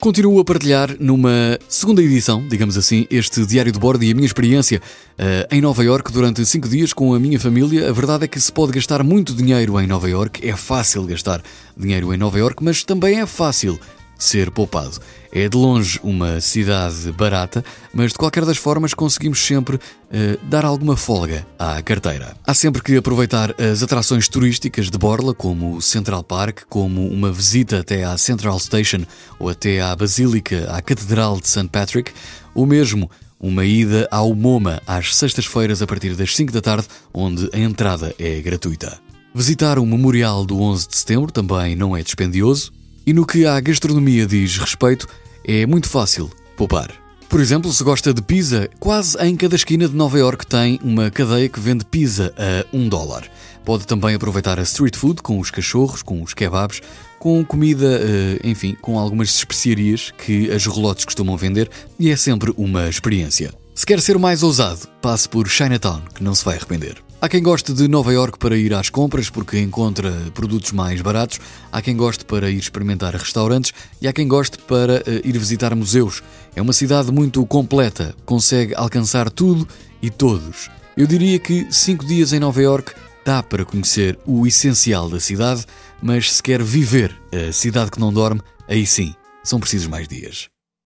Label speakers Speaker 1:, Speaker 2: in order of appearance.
Speaker 1: Continuo a partilhar numa segunda edição, digamos assim, este diário de bordo e a minha experiência uh, em Nova York durante cinco dias com a minha família. A verdade é que se pode gastar muito dinheiro em Nova York, é fácil gastar dinheiro em Nova York, mas também é fácil ser poupado. É de longe uma cidade barata, mas de qualquer das formas conseguimos sempre uh, dar alguma folga à carteira. Há sempre que aproveitar as atrações turísticas de Borla, como o Central Park, como uma visita até à Central Station ou até à Basílica, à Catedral de St. Patrick, ou mesmo uma ida ao MoMA às sextas-feiras a partir das 5 da tarde, onde a entrada é gratuita. Visitar o Memorial do 11 de Setembro também não é dispendioso, e no que à gastronomia diz respeito, é muito fácil poupar. Por exemplo, se gosta de pizza, quase em cada esquina de Nova York tem uma cadeia que vende pizza a um dólar. Pode também aproveitar a street food com os cachorros, com os kebabs, com comida, eh, enfim, com algumas especiarias que as relotes costumam vender e é sempre uma experiência. Se quer ser mais ousado, passe por Chinatown, que não se vai arrepender. Há quem goste de Nova York para ir às compras porque encontra produtos mais baratos, há quem goste para ir experimentar restaurantes e há quem goste para uh, ir visitar museus. É uma cidade muito completa, consegue alcançar tudo e todos. Eu diria que cinco dias em Nova York dá para conhecer o essencial da cidade, mas se quer viver a cidade que não dorme, aí sim, são precisos mais dias.